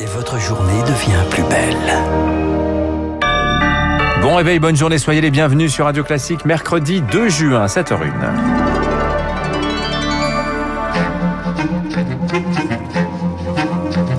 et votre journée devient plus belle. Bon réveil, bonne journée, soyez les bienvenus sur Radio Classique, mercredi 2 juin, 7h01.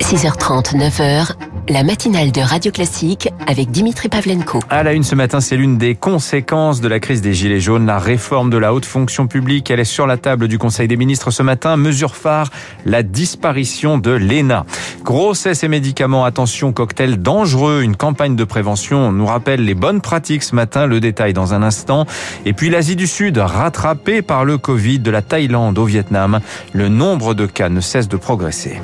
– 6h30, 9h, la matinale de Radio Classique avec Dimitri Pavlenko. À la une ce matin, c'est l'une des conséquences de la crise des Gilets jaunes, la réforme de la haute fonction publique. Elle est sur la table du Conseil des ministres ce matin. Mesure phare, la disparition de l'ENA. Grossesse et médicaments, attention, cocktail dangereux. Une campagne de prévention nous rappelle les bonnes pratiques ce matin. Le détail dans un instant. Et puis l'Asie du Sud, rattrapée par le Covid de la Thaïlande au Vietnam. Le nombre de cas ne cesse de progresser.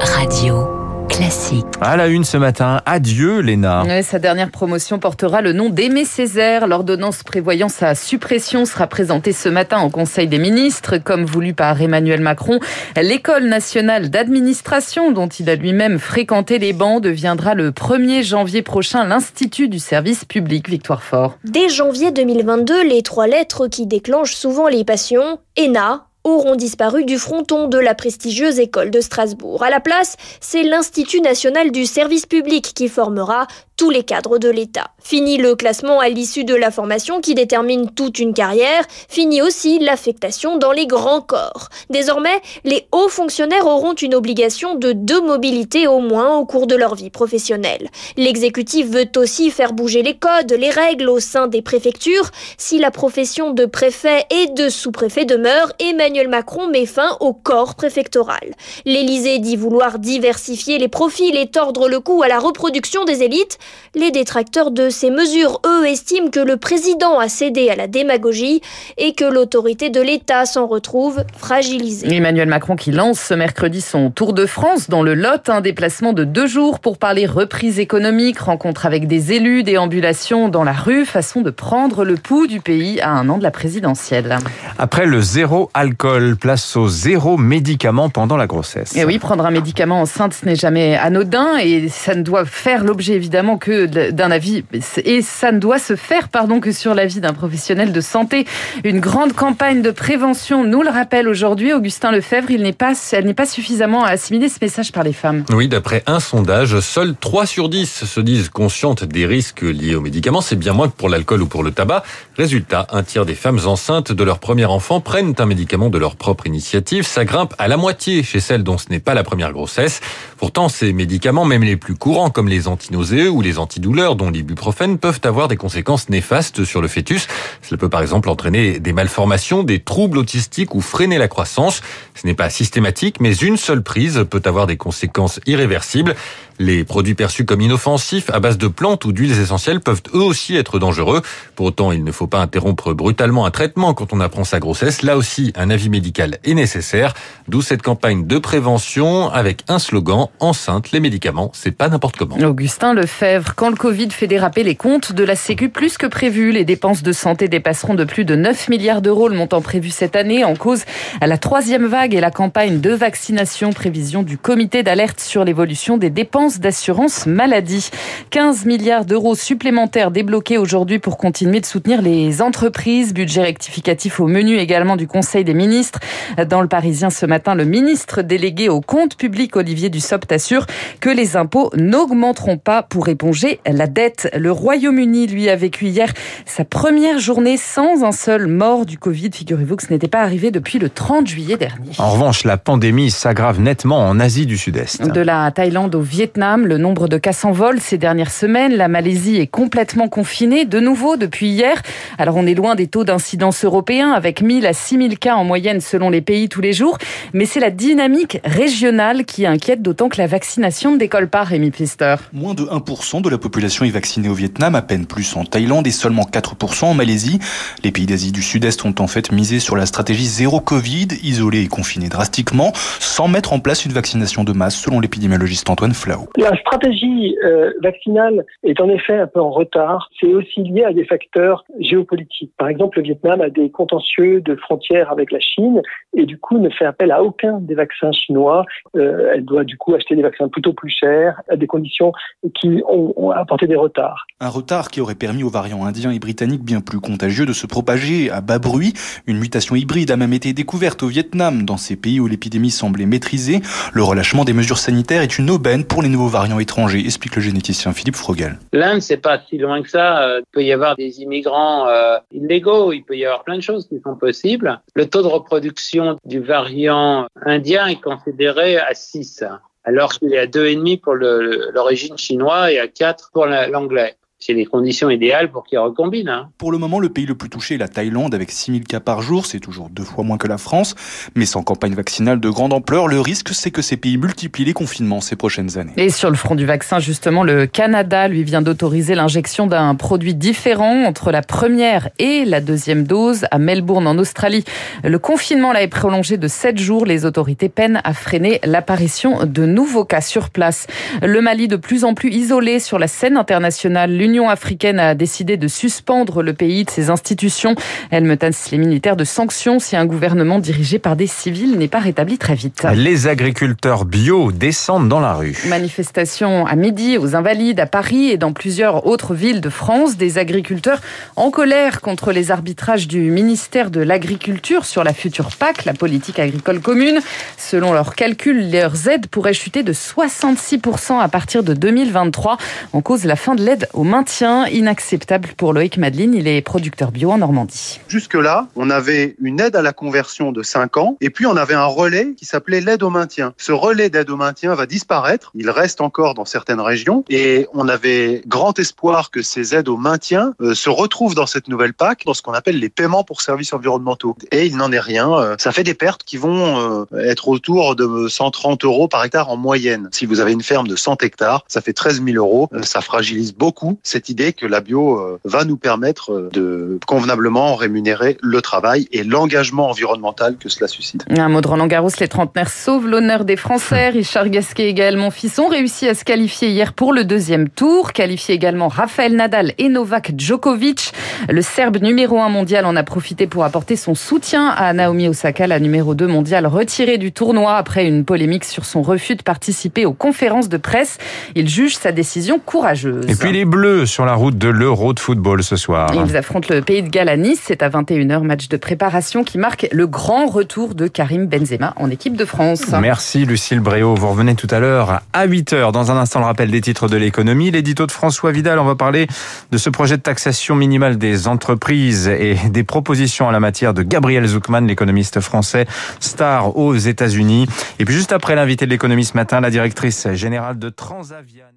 Radio. Classique. À la une ce matin, adieu Léna. sa dernière promotion portera le nom d'Aimé Césaire. L'ordonnance prévoyant sa suppression sera présentée ce matin au Conseil des ministres, comme voulu par Emmanuel Macron. L'école nationale d'administration, dont il a lui-même fréquenté les bancs, deviendra le 1er janvier prochain l'Institut du service public. Victoire Fort. Dès janvier 2022, les trois lettres qui déclenchent souvent les passions, ENA, auront disparu du fronton de la prestigieuse école de Strasbourg. À la place, c'est l'Institut national du service public qui formera tous les cadres de l'État. Fini le classement à l'issue de la formation qui détermine toute une carrière, fini aussi l'affectation dans les grands corps. Désormais, les hauts fonctionnaires auront une obligation de deux mobilités au moins au cours de leur vie professionnelle. L'exécutif veut aussi faire bouger les codes, les règles au sein des préfectures. Si la profession de préfet et de sous-préfet demeure, Emmanuel Macron met fin au corps préfectoral. L'Élysée dit vouloir diversifier les profils et tordre le cou à la reproduction des élites. Les détracteurs de ces mesures, eux, estiment que le président a cédé à la démagogie et que l'autorité de l'État s'en retrouve fragilisée. Emmanuel Macron qui lance ce mercredi son Tour de France dans le Lot, un déplacement de deux jours pour parler reprise économique, rencontre avec des élus, déambulation dans la rue, façon de prendre le pouls du pays à un an de la présidentielle. Après le zéro alcool, place au zéro médicament pendant la grossesse. Et oui, prendre un médicament enceinte, ce n'est jamais anodin et ça ne doit faire l'objet évidemment que d'un avis et ça ne doit se faire pardon que sur l'avis d'un professionnel de santé. Une grande campagne de prévention nous le rappelle aujourd'hui Augustin Lefebvre, il n'est pas elle n'est pas suffisamment assimilée ce message par les femmes. Oui, d'après un sondage, seuls 3 sur 10 se disent conscientes des risques liés aux médicaments, c'est bien moins que pour l'alcool ou pour le tabac. Résultat, un tiers des femmes enceintes de leur premier enfant prennent un médicament de leur propre initiative, ça grimpe à la moitié chez celles dont ce n'est pas la première grossesse. Pourtant, ces médicaments, même les plus courants comme les antinausées ou les antidouleurs dont l'ibuprofène peuvent avoir des conséquences néfastes sur le fœtus. Cela peut par exemple entraîner des malformations, des troubles autistiques ou freiner la croissance. Ce n'est pas systématique, mais une seule prise peut avoir des conséquences irréversibles. Les produits perçus comme inoffensifs à base de plantes ou d'huiles essentielles peuvent eux aussi être dangereux. Pour autant, il ne faut pas interrompre brutalement un traitement quand on apprend sa grossesse. Là aussi, un avis médical est nécessaire. D'où cette campagne de prévention avec un slogan enceinte, les médicaments, c'est pas n'importe comment. Augustin Lefebvre, quand le Covid fait déraper les comptes de la Sécu plus que prévu, les dépenses de santé dépasseront de plus de 9 milliards d'euros le montant prévu cette année en cause à la troisième vague et la campagne de vaccination. Prévision du comité d'alerte sur l'évolution des dépenses d'assurance maladie. 15 milliards d'euros supplémentaires débloqués aujourd'hui pour continuer de soutenir les entreprises. Budget rectificatif au menu également du Conseil des ministres. Dans le Parisien ce matin, le ministre délégué au compte public, Olivier Dussopt, assure que les impôts n'augmenteront pas pour éponger la dette. Le Royaume-Uni, lui, a vécu hier sa première journée sans un seul mort du Covid. Figurez-vous que ce n'était pas arrivé depuis le 30 juillet dernier. En revanche, la pandémie s'aggrave nettement en Asie du Sud-Est. De la Thaïlande au Vietnam, le nombre de cas s'envole ces dernières semaines. La Malaisie est complètement confinée de nouveau depuis hier. Alors on est loin des taux d'incidence européens avec 1000 à 6000 cas en moyenne selon les pays tous les jours. Mais c'est la dynamique régionale qui inquiète d'autant que la vaccination ne décolle pas, Rémi Pfister. Moins de 1% de la population est vaccinée au Vietnam, à peine plus en Thaïlande et seulement 4% en Malaisie. Les pays d'Asie du Sud-Est ont en fait misé sur la stratégie zéro Covid, isolés et confinés drastiquement, sans mettre en place une vaccination de masse selon l'épidémiologiste Antoine Flau. La stratégie euh, vaccinale est en effet un peu en retard. C'est aussi lié à des facteurs géopolitiques. Par exemple, le Vietnam a des contentieux de frontières avec la Chine et du coup ne fait appel à aucun des vaccins chinois. Euh, elle doit du coup acheter des vaccins plutôt plus chers à des conditions qui ont, ont apporté des retards. Un retard qui aurait permis aux variants indiens et britanniques bien plus contagieux de se propager à bas bruit. Une mutation hybride a même été découverte au Vietnam. Dans ces pays où l'épidémie semblait maîtrisée, le relâchement des mesures sanitaires est une aubaine pour les nouveaux variants étrangers, explique le généticien Philippe Frogel. L'Inde, c'est pas si loin que ça. Euh, il peut y avoir des immigrants euh, illégaux, il peut y avoir plein de choses qui sont possibles. Le taux de reproduction du variant indien est considéré à 6 alors qu'il est à 2,5 pour l'origine chinoise et à 4 pour l'anglais c'est les conditions idéales pour qu'ils recombinent. Hein. Pour le moment, le pays le plus touché est la Thaïlande avec 6000 cas par jour. C'est toujours deux fois moins que la France. Mais sans campagne vaccinale de grande ampleur, le risque, c'est que ces pays multiplient les confinements ces prochaines années. Et sur le front du vaccin, justement, le Canada, lui, vient d'autoriser l'injection d'un produit différent entre la première et la deuxième dose à Melbourne, en Australie. Le confinement là est prolongé de 7 jours. Les autorités peinent à freiner l'apparition de nouveaux cas sur place. Le Mali, de plus en plus isolé sur la scène internationale, l'Union africaine a décidé de suspendre le pays de ses institutions. Elle menace les militaires de sanctions si un gouvernement dirigé par des civils n'est pas rétabli très vite. Les agriculteurs bio descendent dans la rue. Manifestation à midi aux Invalides, à Paris et dans plusieurs autres villes de France. Des agriculteurs en colère contre les arbitrages du ministère de l'Agriculture sur la future PAC, la politique agricole commune. Selon leurs calculs, leurs aides pourraient chuter de 66% à partir de 2023 en cause la fin de l'aide aux mains maintien inacceptable pour Loïc Madeline. Il est producteur bio en Normandie. Jusque-là, on avait une aide à la conversion de 5 ans et puis on avait un relais qui s'appelait l'aide au maintien. Ce relais d'aide au maintien va disparaître. Il reste encore dans certaines régions et on avait grand espoir que ces aides au maintien euh, se retrouvent dans cette nouvelle PAC, dans ce qu'on appelle les paiements pour services environnementaux. Et il n'en est rien. Euh, ça fait des pertes qui vont euh, être autour de 130 euros par hectare en moyenne. Si vous avez une ferme de 100 hectares, ça fait 13 000 euros. Ça fragilise beaucoup cette idée que la bio euh, va nous permettre euh, de convenablement rémunérer le travail et l'engagement environnemental que cela suscite. Un mot de Roland Garros, les trentenaires sauvent l'honneur des Français. Richard Gasquet et Gaël Monfils ont réussi à se qualifier hier pour le deuxième tour. Qualifié également Rafael Nadal et Novak Djokovic. Le Serbe numéro 1 mondial en a profité pour apporter son soutien à Naomi Osaka, la numéro 2 mondiale retirée du tournoi après une polémique sur son refus de participer aux conférences de presse. Il juge sa décision courageuse. Et puis les Bleus sur la route de l'Euro de football ce soir. Ils affrontent le Pays de Galles à Nice. C'est à 21h, match de préparation qui marque le grand retour de Karim Benzema en équipe de France. Merci Lucille Bréau. Vous revenez tout à l'heure à 8h. Dans un instant, le rappel des titres de l'économie. L'édito de François Vidal, on va parler de ce projet de taxation minimale des entreprises et des propositions en la matière de Gabriel Zuckman, l'économiste français, star aux États-Unis. Et puis juste après l'invité de l'économie ce matin, la directrice générale de Transavia.